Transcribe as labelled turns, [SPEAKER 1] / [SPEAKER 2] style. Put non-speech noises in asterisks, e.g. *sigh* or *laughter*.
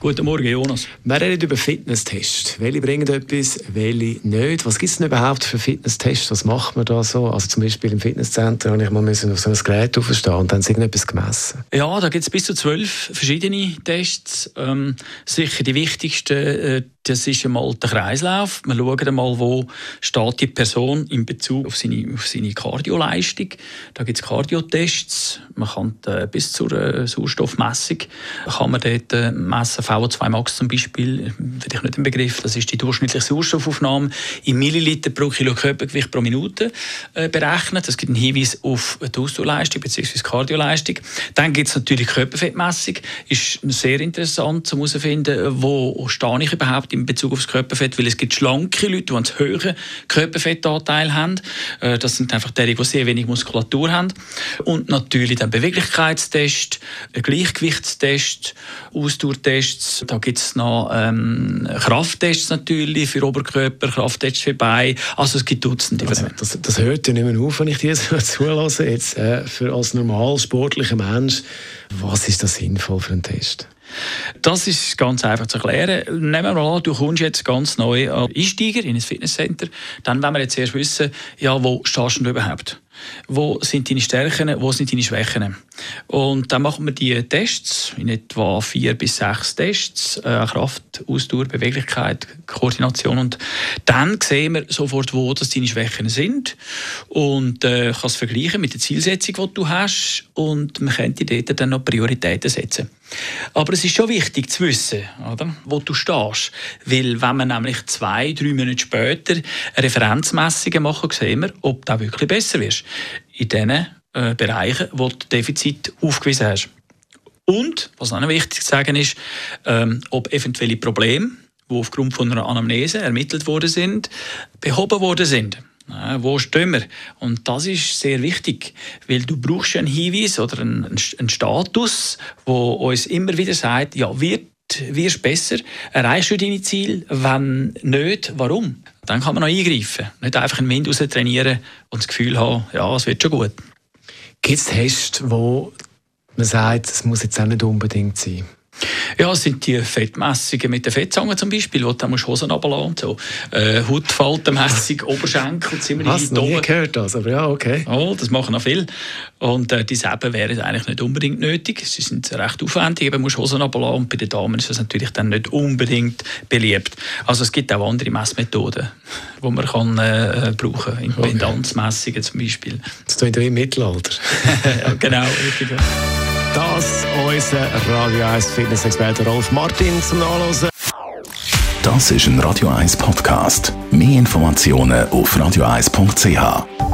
[SPEAKER 1] Guten Morgen, Jonas.
[SPEAKER 2] Wir reden über Fitnesstests. Welche bringen etwas, welche nicht? Was gibt es denn überhaupt für Fitnesstests? Was macht man da so? Also zum Beispiel im Fitnesscenter habe ich mal müssen auf so ein Gerät aufstehen und dann irgendetwas gemessen.
[SPEAKER 1] Ja, da gibt es bis zu zwölf verschiedene Tests. Ähm, sicher die wichtigsten äh, das ist einmal der Kreislauf. Wir schauen einmal, wo steht die Person in Bezug auf seine, auf seine Kardioleistung. Da gibt es Kardiotests. Man kann äh, bis zur äh, Sauerstoffmessung kann man dort äh, messen. VO2 Max zum Beispiel, finde ich nicht im Begriff. Das ist die durchschnittliche Sauerstoffaufnahme in Milliliter pro Kilo Körpergewicht pro Minute berechnet. Das gibt einen Hinweis auf die Ausdauerleistung bzw. Kardioleistung. Dann gibt es natürlich Körperfettmessung. Ist sehr interessant, um herauszufinden, wo stehe ich überhaupt in Bezug aufs Körperfett, weil es gibt schlanke Leute, die einen höheren Körperfettanteil haben. Äh, das sind einfach die, die sehr wenig Muskulatur haben. Und natürlich dann Beweglichkeitstest, Gleichgewichtstest, Ausdauertests. Da gibt es noch ähm, Krafttests natürlich für Oberkörper, Krafttests für Beine. Also es gibt Dutzende.
[SPEAKER 2] Also, das, das, hört ja nicht mehr auf, wenn ich dir *laughs* so zulasse. Jetzt, äh, für als normal sportlicher Mensch, was ist das sinnvoll für einen Test?
[SPEAKER 1] Das ist ganz einfach zu erklären. Nehmen wir mal an, du kommst jetzt ganz neu als Einsteiger in ein Fitnesscenter. Dann wollen wir jetzt erst wissen, ja, wo stehst du überhaupt? Wo sind deine Stärken, wo sind deine Schwächen? Und dann machen wir die Tests, in etwa vier bis sechs Tests, äh, Kraft, Ausdauer, Beweglichkeit, Koordination. Und dann sehen wir sofort, wo das deine Schwächen sind und äh, es vergleichen mit der Zielsetzung, die du hast und man könnte dort dann noch Prioritäten setzen. Aber es ist schon wichtig zu wissen, oder, wo du stehst. Weil wenn wir nämlich zwei, drei Monate später Referenzmessungen machen, sehen wir, ob du wirklich besser wirst. In den äh, Bereichen, wo du Defizit aufgewiesen hast. Und, was noch wichtig zu sagen ist, ähm, ob eventuelle Probleme, die aufgrund von einer Anamnese ermittelt worden sind, behoben worden sind. Ja, wo stehen wir? Und das ist sehr wichtig, weil du brauchst einen Hinweis oder einen, einen Status, wo uns immer wieder sagt, ja, wird wirst besser, erreichst du deine Ziele, wenn nicht, warum? Dann kann man noch eingreifen. Nicht einfach einen Wind raus trainieren und das Gefühl haben, ja, es wird schon gut.
[SPEAKER 2] Gibt es Tests, wo man sagt, es muss jetzt auch nicht unbedingt sein?
[SPEAKER 1] Ja, es sind die Fettmessungen mit den Fettzangen zum Beispiel, wo du dann Hosen runterlassen musst. So. Äh, Hautfaltenmessung, *laughs* Oberschenkel, ziemlich
[SPEAKER 2] Was, noch nie gehört das, aber ja, okay.
[SPEAKER 1] Oh, das machen auch viele. Und äh, diese eben wären eigentlich nicht unbedingt nötig. Sie sind recht aufwendig, eben musst Hosen runterlassen und bei den Damen ist das natürlich dann nicht unbedingt beliebt. Also es gibt auch andere Messmethoden, *laughs* die man kann, äh, brauchen kann, Impedanzmessungen zum Beispiel.
[SPEAKER 2] Das ist wie im Mittelalter. *laughs*
[SPEAKER 1] ja, genau, richtig.
[SPEAKER 2] Das unser Radio 1 Fitness-Experte Rolf Martin zum Nachlesen.
[SPEAKER 3] Das ist ein Radio 1 Podcast. Mehr Informationen auf radio1.ch.